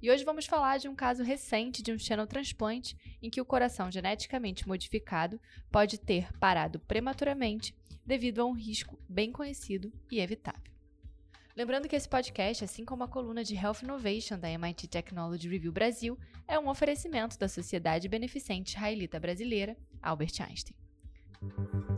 E hoje vamos falar de um caso recente de um xenotransplante em que o coração geneticamente modificado pode ter parado prematuramente devido a um risco bem conhecido e evitável. Lembrando que esse podcast, assim como a coluna de Health Innovation da MIT Technology Review Brasil, é um oferecimento da Sociedade Beneficente Israelita Brasileira, Albert Einstein.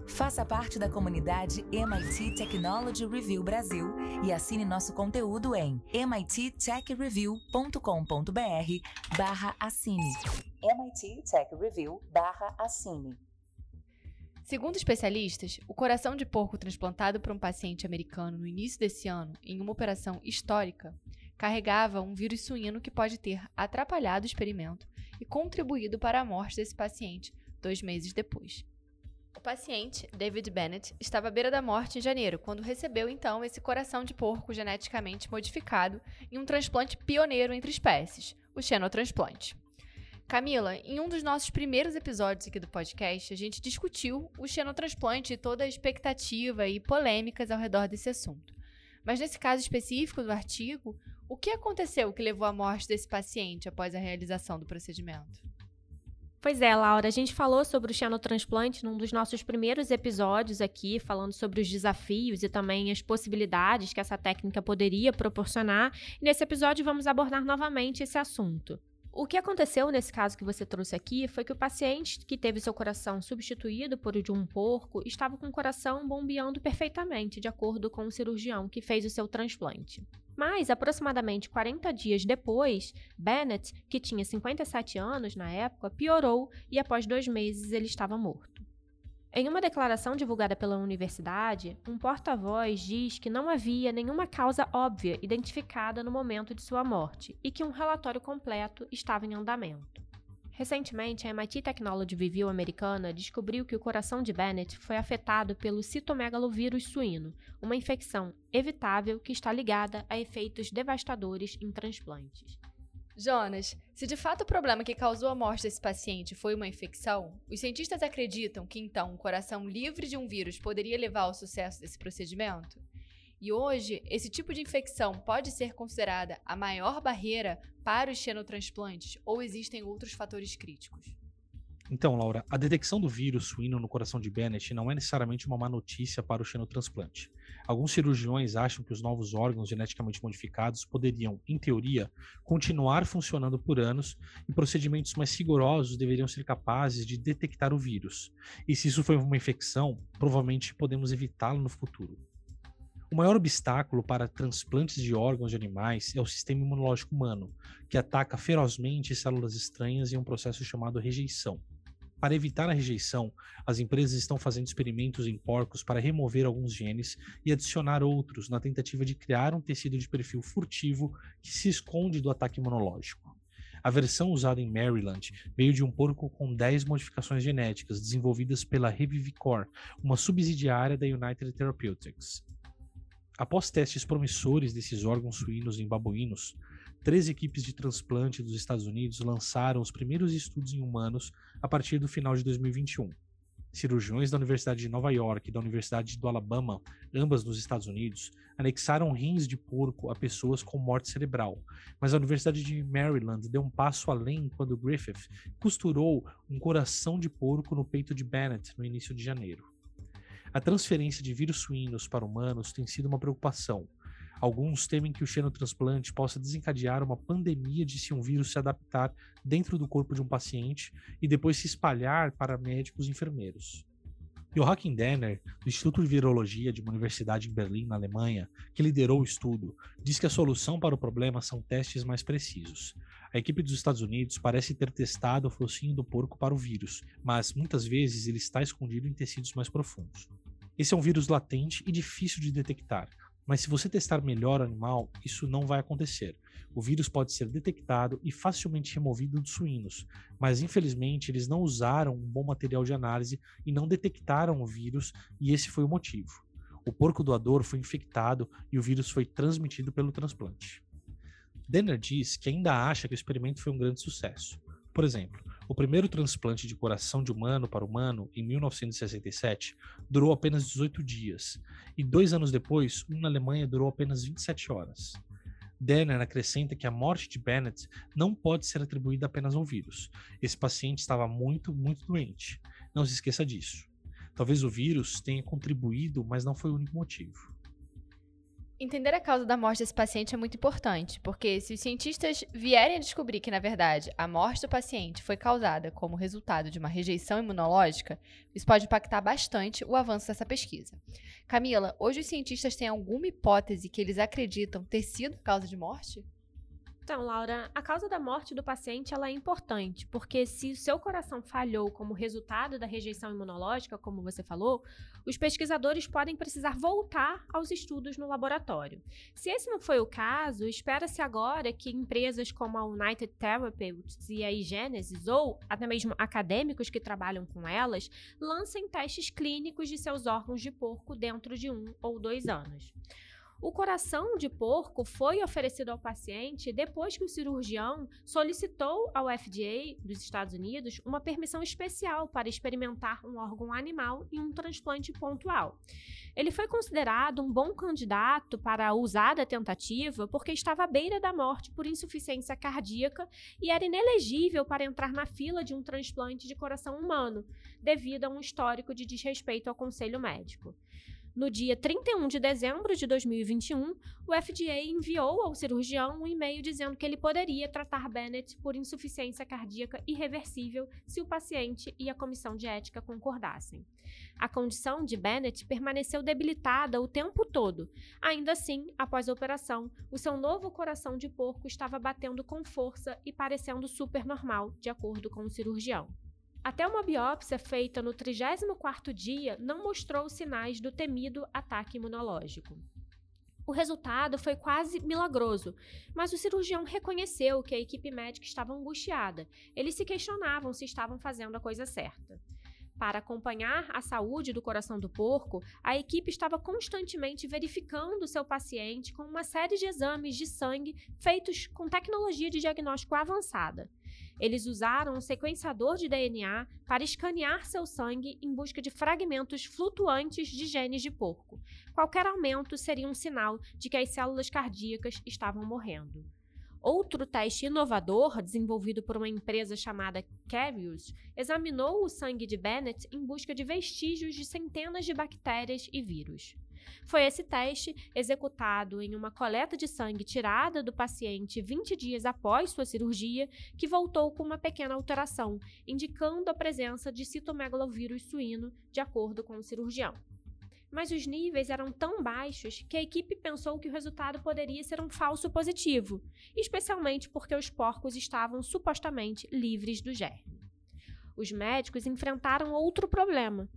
Faça parte da comunidade MIT Technology Review Brasil e assine nosso conteúdo em mittechreview.com.br barra assine. MIT Tech Review barra assine. Segundo especialistas, o coração de porco transplantado por um paciente americano no início desse ano, em uma operação histórica, carregava um vírus suíno que pode ter atrapalhado o experimento e contribuído para a morte desse paciente dois meses depois. O paciente, David Bennett, estava à beira da morte em janeiro, quando recebeu então esse coração de porco geneticamente modificado em um transplante pioneiro entre espécies, o xenotransplante. Camila, em um dos nossos primeiros episódios aqui do podcast, a gente discutiu o xenotransplante e toda a expectativa e polêmicas ao redor desse assunto. Mas nesse caso específico do artigo, o que aconteceu que levou à morte desse paciente após a realização do procedimento? Pois é, Laura, a gente falou sobre o xenotransplante num dos nossos primeiros episódios aqui, falando sobre os desafios e também as possibilidades que essa técnica poderia proporcionar. E nesse episódio vamos abordar novamente esse assunto. O que aconteceu nesse caso que você trouxe aqui foi que o paciente que teve seu coração substituído por o de um porco estava com o coração bombeando perfeitamente, de acordo com o cirurgião que fez o seu transplante. Mas, aproximadamente 40 dias depois, Bennett, que tinha 57 anos na época, piorou e após dois meses ele estava morto. Em uma declaração divulgada pela universidade, um porta-voz diz que não havia nenhuma causa óbvia identificada no momento de sua morte e que um relatório completo estava em andamento. Recentemente, a MIT Technology Review americana descobriu que o coração de Bennett foi afetado pelo citomegalovírus suíno, uma infecção evitável que está ligada a efeitos devastadores em transplantes. Jonas, se de fato o problema que causou a morte desse paciente foi uma infecção, os cientistas acreditam que então um coração livre de um vírus poderia levar ao sucesso desse procedimento? E hoje, esse tipo de infecção pode ser considerada a maior barreira para os xenotransplantes ou existem outros fatores críticos? Então, Laura, a detecção do vírus suíno no coração de Bennett não é necessariamente uma má notícia para o xenotransplante. Alguns cirurgiões acham que os novos órgãos geneticamente modificados poderiam, em teoria, continuar funcionando por anos e procedimentos mais rigorosos deveriam ser capazes de detectar o vírus. E se isso foi uma infecção, provavelmente podemos evitá-lo no futuro. O maior obstáculo para transplantes de órgãos de animais é o sistema imunológico humano, que ataca ferozmente células estranhas em um processo chamado rejeição. Para evitar a rejeição, as empresas estão fazendo experimentos em porcos para remover alguns genes e adicionar outros na tentativa de criar um tecido de perfil furtivo que se esconde do ataque imunológico. A versão usada em Maryland veio de um porco com 10 modificações genéticas desenvolvidas pela Revivicor, uma subsidiária da United Therapeutics. Após testes promissores desses órgãos suínos em babuínos, três equipes de transplante dos Estados Unidos lançaram os primeiros estudos em humanos a partir do final de 2021. Cirurgiões da Universidade de Nova York e da Universidade do Alabama, ambas nos Estados Unidos, anexaram rins de porco a pessoas com morte cerebral, mas a Universidade de Maryland deu um passo além quando Griffith costurou um coração de porco no peito de Bennett no início de janeiro. A transferência de vírus suínos para humanos tem sido uma preocupação. Alguns temem que o xenotransplante possa desencadear uma pandemia de se um vírus se adaptar dentro do corpo de um paciente e depois se espalhar para médicos e enfermeiros. Joachim Denner, do Instituto de Virologia de uma universidade em Berlim, na Alemanha, que liderou o estudo, diz que a solução para o problema são testes mais precisos. A equipe dos Estados Unidos parece ter testado o focinho do porco para o vírus, mas muitas vezes ele está escondido em tecidos mais profundos. Esse é um vírus latente e difícil de detectar. Mas se você testar melhor o animal, isso não vai acontecer. O vírus pode ser detectado e facilmente removido dos suínos, mas infelizmente eles não usaram um bom material de análise e não detectaram o vírus, e esse foi o motivo. O porco doador foi infectado e o vírus foi transmitido pelo transplante. Denner diz que ainda acha que o experimento foi um grande sucesso. Por exemplo, o primeiro transplante de coração de humano para humano, em 1967, durou apenas 18 dias, e dois anos depois, um na Alemanha durou apenas 27 horas. Denner acrescenta que a morte de Bennett não pode ser atribuída apenas ao vírus. Esse paciente estava muito, muito doente. Não se esqueça disso. Talvez o vírus tenha contribuído, mas não foi o único motivo. Entender a causa da morte desse paciente é muito importante, porque se os cientistas vierem a descobrir que, na verdade, a morte do paciente foi causada como resultado de uma rejeição imunológica, isso pode impactar bastante o avanço dessa pesquisa. Camila, hoje os cientistas têm alguma hipótese que eles acreditam ter sido causa de morte? Então, Laura, a causa da morte do paciente ela é importante, porque se o seu coração falhou como resultado da rejeição imunológica, como você falou, os pesquisadores podem precisar voltar aos estudos no laboratório. Se esse não foi o caso, espera-se agora que empresas como a United Therapeutics e a iGenesis, ou até mesmo acadêmicos que trabalham com elas, lancem testes clínicos de seus órgãos de porco dentro de um ou dois anos. O coração de porco foi oferecido ao paciente depois que o cirurgião solicitou ao FDA dos Estados Unidos uma permissão especial para experimentar um órgão animal em um transplante pontual. Ele foi considerado um bom candidato para a usada tentativa porque estava à beira da morte por insuficiência cardíaca e era inelegível para entrar na fila de um transplante de coração humano, devido a um histórico de desrespeito ao conselho médico. No dia 31 de dezembro de 2021, o FDA enviou ao cirurgião um e-mail dizendo que ele poderia tratar Bennett por insuficiência cardíaca irreversível se o paciente e a comissão de ética concordassem. A condição de Bennett permaneceu debilitada o tempo todo. Ainda assim, após a operação, o seu novo coração de porco estava batendo com força e parecendo super normal, de acordo com o cirurgião. Até uma biópsia feita no 34º dia não mostrou sinais do temido ataque imunológico. O resultado foi quase milagroso, mas o cirurgião reconheceu que a equipe médica estava angustiada. Eles se questionavam se estavam fazendo a coisa certa. Para acompanhar a saúde do coração do porco, a equipe estava constantemente verificando seu paciente com uma série de exames de sangue feitos com tecnologia de diagnóstico avançada. Eles usaram um sequenciador de DNA para escanear seu sangue em busca de fragmentos flutuantes de genes de porco. Qualquer aumento seria um sinal de que as células cardíacas estavam morrendo. Outro teste inovador, desenvolvido por uma empresa chamada Cavius, examinou o sangue de Bennett em busca de vestígios de centenas de bactérias e vírus. Foi esse teste, executado em uma coleta de sangue tirada do paciente 20 dias após sua cirurgia, que voltou com uma pequena alteração, indicando a presença de citomegalovírus suíno, de acordo com o cirurgião. Mas os níveis eram tão baixos que a equipe pensou que o resultado poderia ser um falso positivo, especialmente porque os porcos estavam supostamente livres do germe. Os médicos enfrentaram outro problema.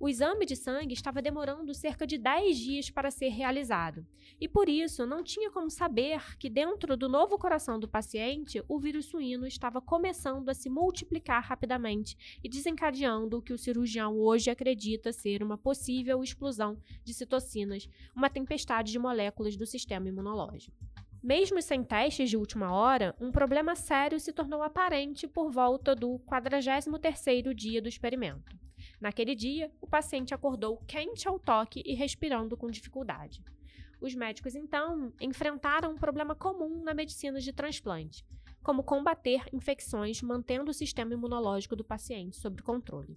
O exame de sangue estava demorando cerca de 10 dias para ser realizado, e por isso não tinha como saber que dentro do novo coração do paciente o vírus suíno estava começando a se multiplicar rapidamente e desencadeando o que o cirurgião hoje acredita ser uma possível explosão de citocinas, uma tempestade de moléculas do sistema imunológico. Mesmo sem testes de última hora, um problema sério se tornou aparente por volta do 43º dia do experimento. Naquele dia, o paciente acordou quente ao toque e respirando com dificuldade. Os médicos, então, enfrentaram um problema comum na medicina de transplante, como combater infecções mantendo o sistema imunológico do paciente sob controle.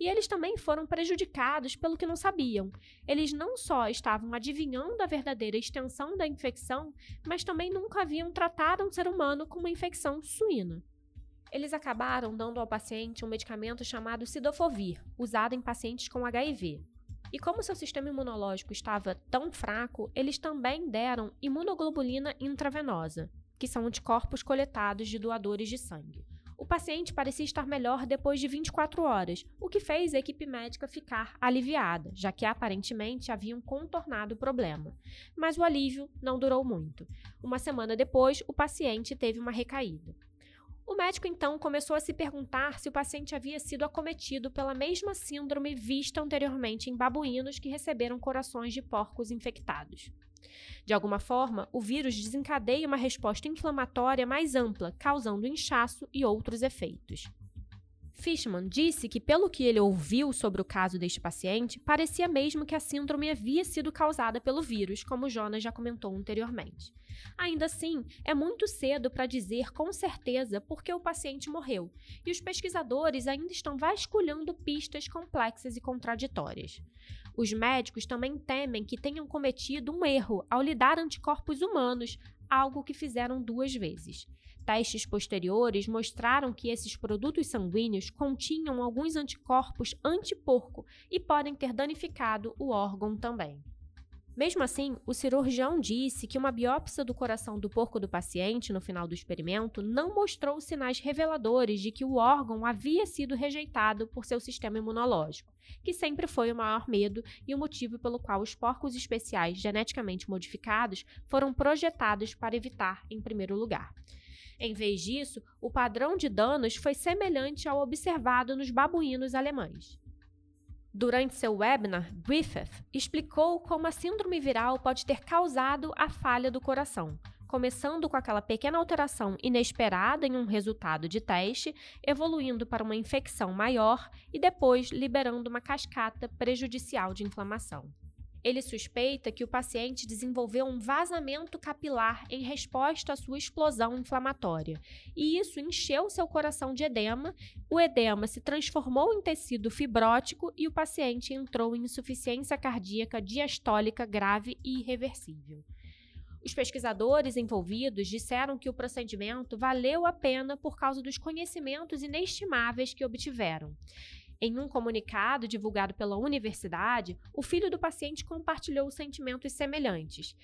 E eles também foram prejudicados pelo que não sabiam. Eles não só estavam adivinhando a verdadeira extensão da infecção, mas também nunca haviam tratado um ser humano com uma infecção suína. Eles acabaram dando ao paciente um medicamento chamado Sidofovir, usado em pacientes com HIV. E como seu sistema imunológico estava tão fraco, eles também deram imunoglobulina intravenosa, que são anticorpos coletados de doadores de sangue. O paciente parecia estar melhor depois de 24 horas, o que fez a equipe médica ficar aliviada, já que aparentemente haviam contornado o problema. Mas o alívio não durou muito. Uma semana depois, o paciente teve uma recaída. O médico então começou a se perguntar se o paciente havia sido acometido pela mesma síndrome vista anteriormente em babuínos que receberam corações de porcos infectados. De alguma forma, o vírus desencadeia uma resposta inflamatória mais ampla, causando inchaço e outros efeitos. Fishman disse que, pelo que ele ouviu sobre o caso deste paciente, parecia mesmo que a síndrome havia sido causada pelo vírus, como Jonas já comentou anteriormente. Ainda assim, é muito cedo para dizer com certeza por que o paciente morreu, e os pesquisadores ainda estão vasculhando pistas complexas e contraditórias. Os médicos também temem que tenham cometido um erro ao lidar anticorpos humanos, algo que fizeram duas vezes. Testes posteriores mostraram que esses produtos sanguíneos continham alguns anticorpos antiporco e podem ter danificado o órgão também. Mesmo assim, o cirurgião disse que uma biópsia do coração do porco do paciente no final do experimento não mostrou sinais reveladores de que o órgão havia sido rejeitado por seu sistema imunológico, que sempre foi o maior medo e o motivo pelo qual os porcos especiais geneticamente modificados foram projetados para evitar em primeiro lugar. Em vez disso, o padrão de danos foi semelhante ao observado nos babuínos alemães. Durante seu webinar, Griffith explicou como a síndrome viral pode ter causado a falha do coração, começando com aquela pequena alteração inesperada em um resultado de teste, evoluindo para uma infecção maior e depois liberando uma cascata prejudicial de inflamação. Ele suspeita que o paciente desenvolveu um vazamento capilar em resposta à sua explosão inflamatória, e isso encheu seu coração de edema. O edema se transformou em tecido fibrótico e o paciente entrou em insuficiência cardíaca diastólica grave e irreversível. Os pesquisadores envolvidos disseram que o procedimento valeu a pena por causa dos conhecimentos inestimáveis que obtiveram. Em um comunicado divulgado pela universidade, o filho do paciente compartilhou sentimentos semelhantes.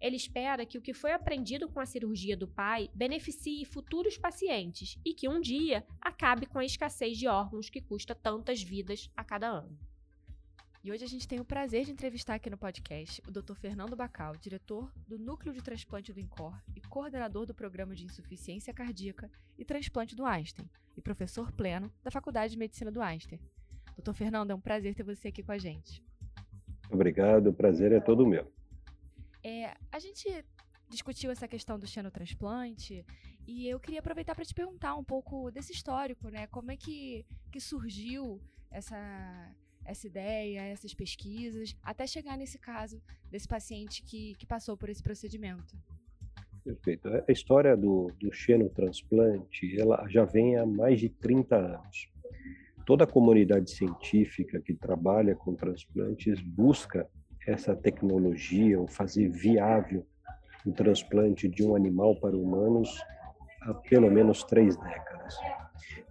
Ele espera que o que foi aprendido com a cirurgia do pai beneficie futuros pacientes e que um dia acabe com a escassez de órgãos que custa tantas vidas a cada ano. E hoje a gente tem o prazer de entrevistar aqui no podcast o Dr. Fernando Bacal, diretor do Núcleo de Transplante do INCOR e coordenador do Programa de Insuficiência Cardíaca e Transplante do Einstein, e professor pleno da Faculdade de Medicina do Einstein. Doutor Fernando, é um prazer ter você aqui com a gente. Obrigado, o prazer é todo meu. É, a gente discutiu essa questão do xenotransplante e eu queria aproveitar para te perguntar um pouco desse histórico, né? Como é que, que surgiu essa essa ideia, essas pesquisas, até chegar nesse caso desse paciente que, que passou por esse procedimento? Perfeito. A história do, do xenotransplante ela já vem há mais de 30 anos. Toda a comunidade científica que trabalha com transplantes busca essa tecnologia, ou fazer viável o transplante de um animal para humanos há pelo menos três décadas.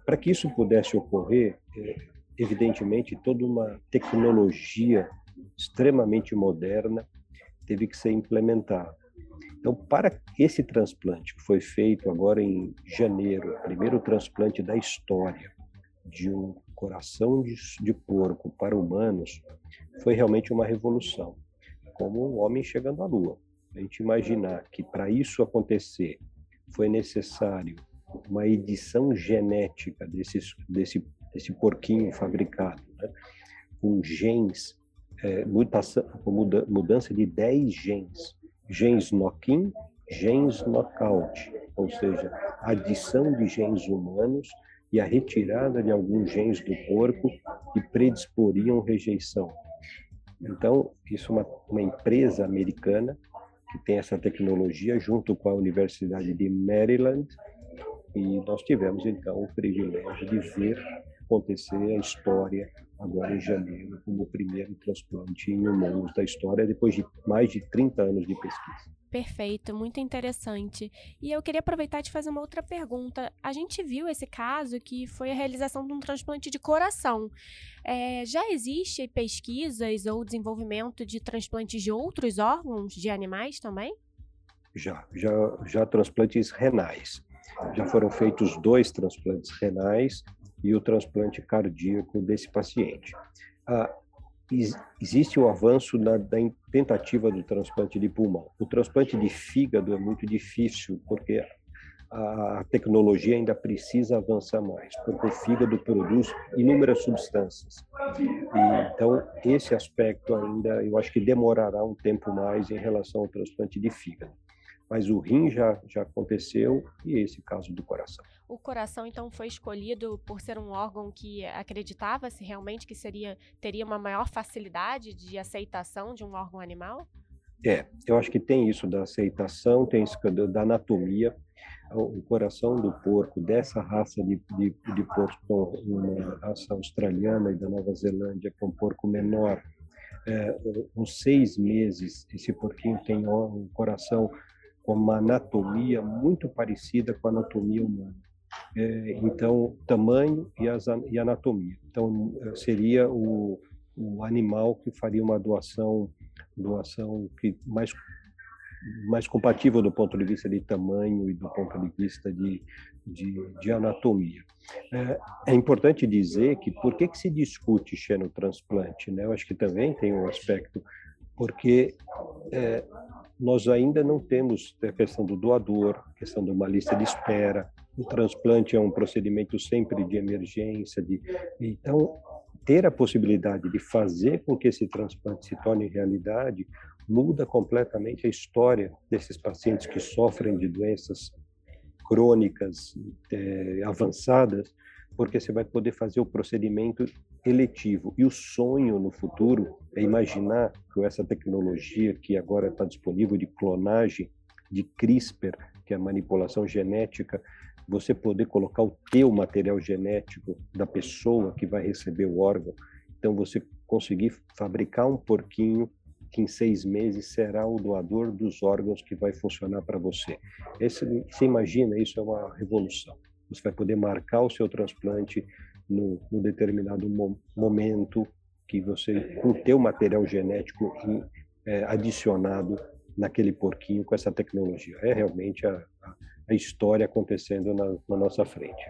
Para que isso pudesse ocorrer, é, evidentemente, toda uma tecnologia extremamente moderna teve que ser implementada. Então, para esse transplante que foi feito agora em janeiro, primeiro transplante da história de um coração de, de porco para humanos, foi realmente uma revolução, como um homem chegando à Lua. A gente imaginar que para isso acontecer foi necessário uma edição genética desses, desse esse porquinho fabricado, né? com genes, é, mutação, muda, mudança de 10 genes, genes knock-in, genes knockout, ou seja, adição de genes humanos e a retirada de alguns genes do corpo que predisporiam rejeição. Então, isso é uma, uma empresa americana que tem essa tecnologia junto com a Universidade de Maryland e nós tivemos então o privilégio de ver acontecer a história agora em janeiro como o primeiro transplante em humanos da história depois de mais de 30 anos de pesquisa. Perfeito, muito interessante. E eu queria aproveitar de fazer uma outra pergunta. A gente viu esse caso que foi a realização de um transplante de coração. É, já existe pesquisas ou desenvolvimento de transplantes de outros órgãos de animais também? Já, já, já transplantes renais. Já foram feitos dois transplantes renais e o transplante cardíaco desse paciente. Ah, existe o avanço na, da tentativa do transplante de pulmão. O transplante de fígado é muito difícil, porque a tecnologia ainda precisa avançar mais, porque o fígado produz inúmeras substâncias. E, então, esse aspecto ainda, eu acho que demorará um tempo mais em relação ao transplante de fígado. Mas o rim já, já aconteceu e esse caso do coração. O coração, então, foi escolhido por ser um órgão que acreditava-se realmente que seria, teria uma maior facilidade de aceitação de um órgão animal? É, eu acho que tem isso da aceitação, tem isso da anatomia. O coração do porco, dessa raça de, de, de porco, uma raça australiana e da Nova Zelândia, é um porco menor, é, uns seis meses, esse porquinho tem um coração uma anatomia muito parecida com a anatomia humana. É, então, tamanho e, as, e anatomia. Então, seria o, o animal que faria uma doação, doação que mais mais compatível do ponto de vista de tamanho e do ponto de vista de, de, de anatomia. É, é, importante dizer que por que, que se discute xenotransplante? Né? Eu acho que também tem um aspecto, porque é, nós ainda não temos a questão do doador, a questão de uma lista de espera, o transplante é um procedimento sempre de emergência, de, então ter a possibilidade de fazer com que esse transplante se torne realidade muda completamente a história desses pacientes que sofrem de doenças crônicas é, avançadas, porque você vai poder fazer o procedimento eletivo. E o sonho no futuro é imaginar com essa tecnologia que agora está disponível de clonagem, de CRISPR, que é a manipulação genética, você poder colocar o teu material genético da pessoa que vai receber o órgão. Então, você conseguir fabricar um porquinho que em seis meses será o doador dos órgãos que vai funcionar para você. Esse, você imagina, isso é uma revolução. Você vai poder marcar o seu transplante no, no determinado mo momento que você, com o teu material genético é, adicionado naquele porquinho com essa tecnologia. É realmente a, a história acontecendo na, na nossa frente.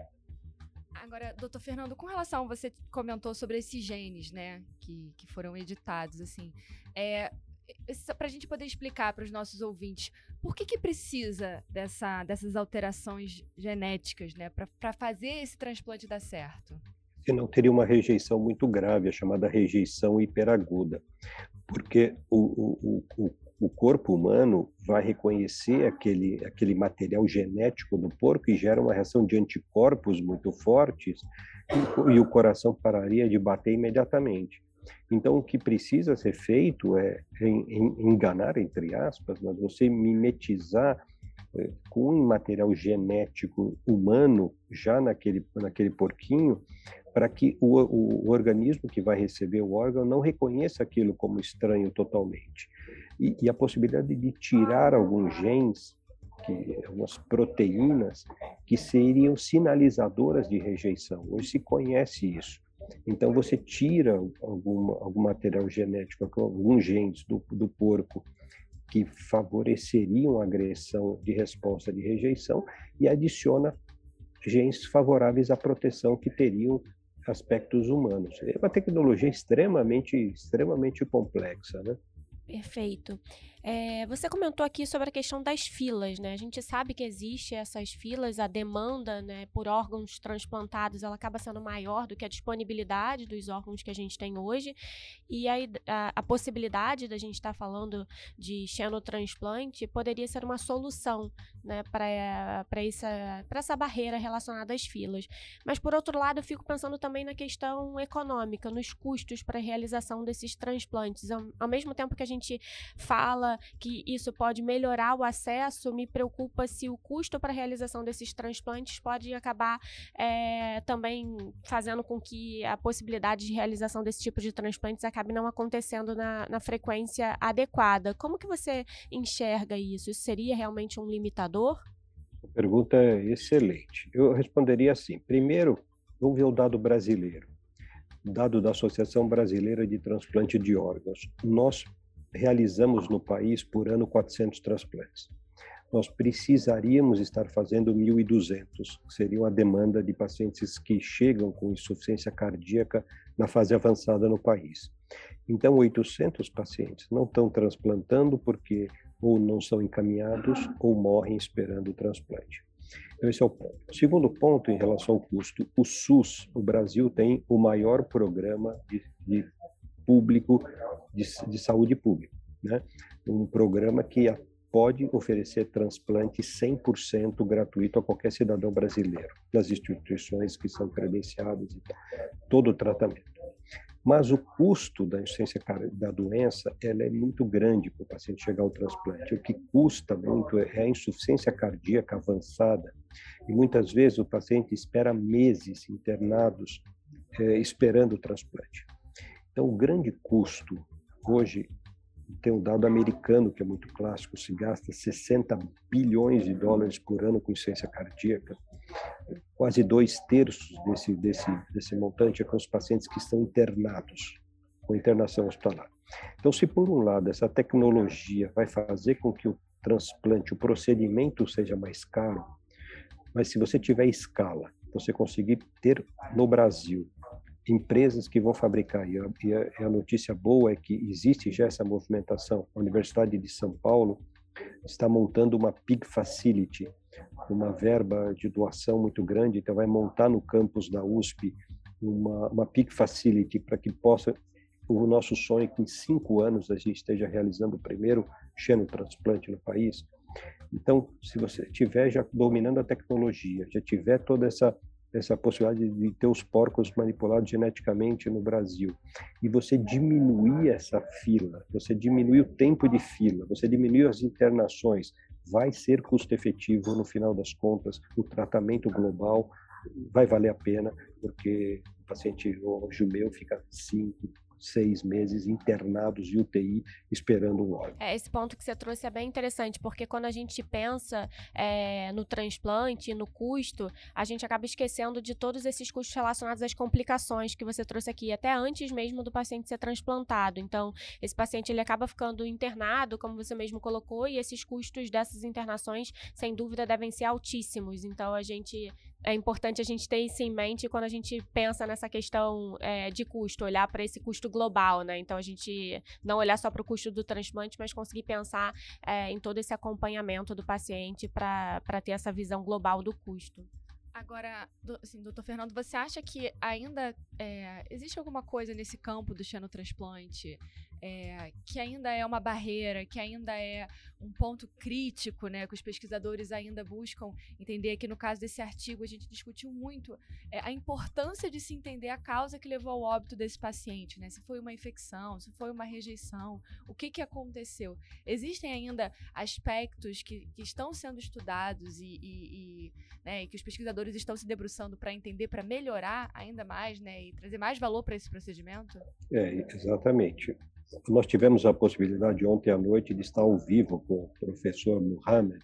Agora, doutor Fernando, com relação, você comentou sobre esses genes, né, que, que foram editados, assim, é, para a gente poder explicar para os nossos ouvintes, por que, que precisa dessa, dessas alterações genéticas, né, para fazer esse transplante dar certo? Senão teria uma rejeição muito grave, a chamada rejeição hiperaguda, porque o, o, o, o corpo humano vai reconhecer aquele, aquele material genético do porco e gera uma reação de anticorpos muito fortes e, e o coração pararia de bater imediatamente. Então, o que precisa ser feito é, enganar, entre aspas, mas você mimetizar é, com um material genético humano já naquele, naquele porquinho, para que o, o, o organismo que vai receber o órgão não reconheça aquilo como estranho totalmente e, e a possibilidade de tirar alguns genes, que, algumas proteínas, que seriam sinalizadoras de rejeição. Hoje se conhece isso. Então, você tira algum, algum material genético, alguns genes do, do porco que favoreceriam a agressão de resposta de rejeição e adiciona genes favoráveis à proteção que teriam aspectos humanos. É uma tecnologia extremamente, extremamente complexa, né? Perfeito. É, você comentou aqui sobre a questão das filas, né? A gente sabe que existe essas filas, a demanda né, por órgãos transplantados ela acaba sendo maior do que a disponibilidade dos órgãos que a gente tem hoje. E a, a, a possibilidade da gente estar tá falando de xenotransplante poderia ser uma solução né, para essa, essa barreira relacionada às filas. Mas, por outro lado, eu fico pensando também na questão econômica, nos custos para a realização desses transplantes. Ao, ao mesmo tempo que a gente fala que isso pode melhorar o acesso, me preocupa se o custo para a realização desses transplantes pode acabar é, também fazendo com que a possibilidade de realização desse tipo de transplantes acabe não acontecendo na, na frequência adequada. Como que você enxerga isso? Isso seria realmente um limitador? Pergunta é excelente. Eu responderia assim: primeiro, vamos ver o dado brasileiro dado da Associação Brasileira de Transplante de Órgãos. Nós realizamos no país por ano 400 transplantes. nós precisaríamos estar fazendo 1.200, que seria a demanda de pacientes que chegam com insuficiência cardíaca na fase avançada no país. Então, 800 pacientes não estão transplantando porque ou não são encaminhados ou morrem esperando o transplante. Então, esse é o ponto. O segundo ponto, em relação ao custo, o SUS, o Brasil tem o maior programa de, de público, de, de saúde pública, né? Um programa que pode oferecer transplante 100% gratuito a qualquer cidadão brasileiro, nas instituições que são credenciadas e todo o tratamento. Mas o custo da insuficiência da doença ela é muito grande para o paciente chegar ao transplante. O que custa muito é a insuficiência cardíaca avançada. E muitas vezes o paciente espera meses internados eh, esperando o transplante. Então, o grande custo hoje tem um dado americano que é muito clássico, se gasta 60 bilhões de dólares por ano com insuficiência cardíaca. Quase dois terços desse, desse, desse montante é com os pacientes que estão internados, com internação hospitalar. Então, se por um lado essa tecnologia vai fazer com que o transplante, o procedimento seja mais caro, mas se você tiver escala, você conseguir ter no Brasil empresas que vão fabricar. E a, e a, notícia boa é que existe já essa movimentação. A Universidade de São Paulo está montando uma PIG Facility, uma verba de doação muito grande, então vai montar no campus da USP uma, uma PIG Facility para que possa o nosso sonho é que em cinco anos a gente esteja realizando o primeiro xenotransplante no país. Então, se você estiver já dominando a tecnologia, já tiver toda essa essa possibilidade de ter os porcos manipulados geneticamente no Brasil. E você diminuir essa fila, você diminuir o tempo de fila, você diminuir as internações, vai ser custo efetivo no final das contas, o tratamento global vai valer a pena, porque o paciente hoje meu fica 5, seis meses internados em UTI esperando um órgão. É, esse ponto que você trouxe é bem interessante, porque quando a gente pensa é, no transplante, no custo, a gente acaba esquecendo de todos esses custos relacionados às complicações que você trouxe aqui, até antes mesmo do paciente ser transplantado. Então, esse paciente ele acaba ficando internado, como você mesmo colocou, e esses custos dessas internações, sem dúvida, devem ser altíssimos. Então, a gente é importante a gente ter isso em mente quando a gente pensa nessa questão é, de custo, olhar para esse custo global, né? Então a gente não olhar só para o custo do transplante, mas conseguir pensar é, em todo esse acompanhamento do paciente para ter essa visão global do custo. Agora, assim, doutor Fernando, você acha que ainda é, existe alguma coisa nesse campo do xenotransplante é, que ainda é uma barreira, que ainda é um ponto crítico, né, que os pesquisadores ainda buscam entender. Que no caso desse artigo a gente discutiu muito é, a importância de se entender a causa que levou ao óbito desse paciente, né? Se foi uma infecção, se foi uma rejeição, o que que aconteceu? Existem ainda aspectos que, que estão sendo estudados e, e, e, né, e que os pesquisadores estão se debruçando para entender, para melhorar ainda mais, né, e trazer mais valor para esse procedimento? É, exatamente. Nós tivemos a possibilidade ontem à noite de estar ao vivo com o professor Muhammad,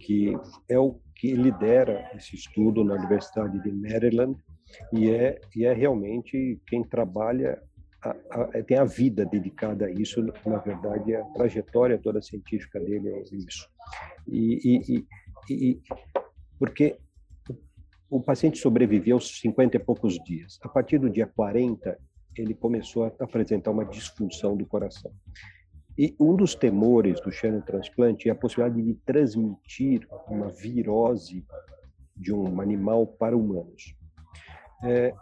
que é o que lidera esse estudo na Universidade de Maryland e é, e é realmente quem trabalha, a, a, tem a vida dedicada a isso, na verdade, a trajetória toda científica dele é isso. E, e, e, e porque o paciente sobreviveu 50 e poucos dias. A partir do dia 40, ele começou a apresentar uma disfunção do coração. E um dos temores do xenotransplante é a possibilidade de transmitir uma virose de um animal para humanos. É,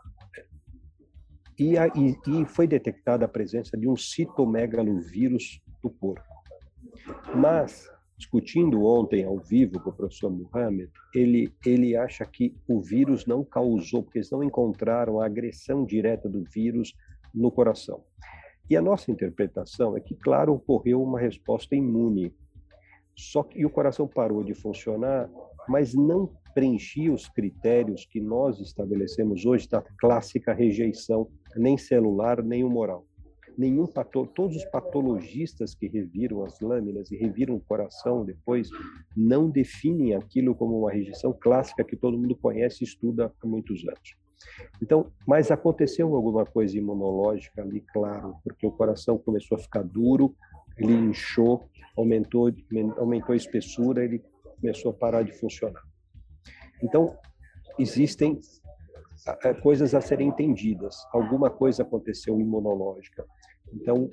e, a, e, e, foi detectada a presença de um citomegalovírus do porco. Mas, discutindo ontem ao vivo com o professor Muhammad, ele, ele acha que o vírus não causou, porque eles não encontraram a agressão direta do vírus no coração. E a nossa interpretação é que, claro, ocorreu uma resposta imune, só que o coração parou de funcionar, mas não preenchia os critérios que nós estabelecemos hoje da clássica rejeição, nem celular, nem humoral. Nenhum pato, todos os patologistas que reviram as lâminas e reviram o coração depois não definem aquilo como uma rejeição clássica que todo mundo conhece e estuda há muitos anos. Então, mas aconteceu alguma coisa imunológica ali, claro, porque o coração começou a ficar duro, ele inchou, aumentou, aumentou a espessura, ele começou a parar de funcionar. Então, existem coisas a serem entendidas. Alguma coisa aconteceu imunológica. Então,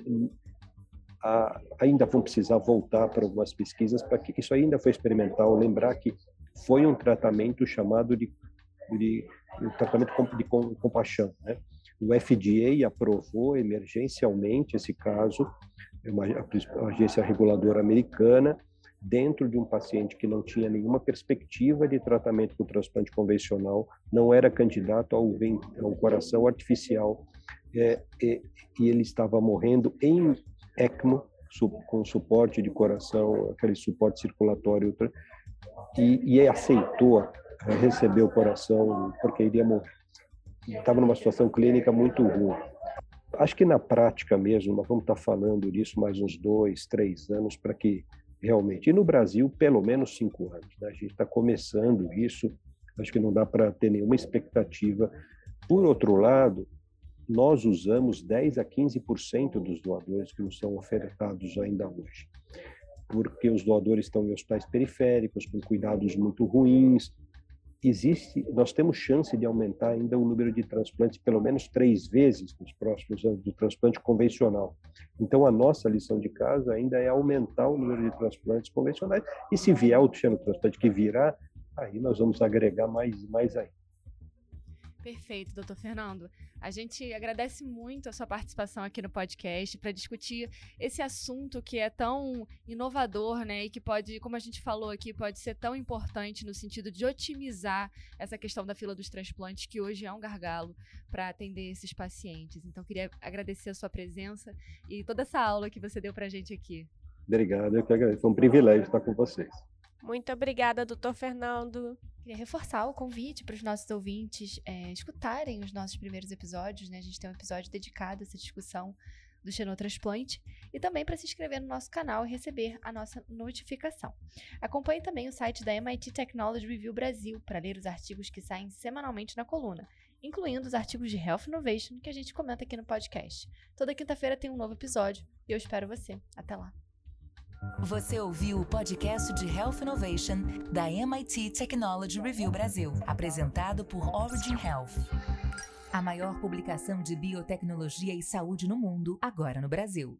a, ainda vão precisar voltar para algumas pesquisas para que isso ainda foi experimental. Lembrar que foi um tratamento chamado de, de um tratamento de compaixão. Né? O FDA aprovou emergencialmente esse caso, é uma agência reguladora americana, dentro de um paciente que não tinha nenhuma perspectiva de tratamento com transplante convencional, não era candidato ao, ao coração artificial, é, e, e ele estava morrendo em ECMO, com suporte de coração, aquele suporte circulatório, e, e aceitou receber o coração porque iria. Estava numa situação clínica muito ruim. Acho que na prática mesmo, nós vamos estar falando disso mais uns dois, três anos para que realmente. E no Brasil, pelo menos cinco anos. Né? A gente está começando isso, acho que não dá para ter nenhuma expectativa. Por outro lado, nós usamos 10 a 15% dos doadores que nos são ofertados ainda hoje. Porque os doadores estão em hospitais periféricos, com cuidados muito ruins. Existe, nós temos chance de aumentar ainda o número de transplantes pelo menos três vezes nos próximos anos do transplante convencional. Então, a nossa lição de casa ainda é aumentar o número de transplantes convencionais. E se vier o transplante que virá, aí nós vamos agregar mais, mais ainda. Perfeito, doutor Fernando. A gente agradece muito a sua participação aqui no podcast para discutir esse assunto que é tão inovador, né? E que pode, como a gente falou aqui, pode ser tão importante no sentido de otimizar essa questão da fila dos transplantes, que hoje é um gargalo para atender esses pacientes. Então, queria agradecer a sua presença e toda essa aula que você deu para a gente aqui. Obrigado, eu que agradeço. Foi um privilégio estar com vocês. Muito obrigada, doutor Fernando. Queria reforçar o convite para os nossos ouvintes é, escutarem os nossos primeiros episódios, né? A gente tem um episódio dedicado a essa discussão do xenotransplante e também para se inscrever no nosso canal e receber a nossa notificação. Acompanhe também o site da MIT Technology Review Brasil para ler os artigos que saem semanalmente na coluna, incluindo os artigos de Health Innovation que a gente comenta aqui no podcast. Toda quinta-feira tem um novo episódio e eu espero você. Até lá! Você ouviu o podcast de Health Innovation da MIT Technology Review Brasil, apresentado por Origin Health. A maior publicação de biotecnologia e saúde no mundo, agora no Brasil.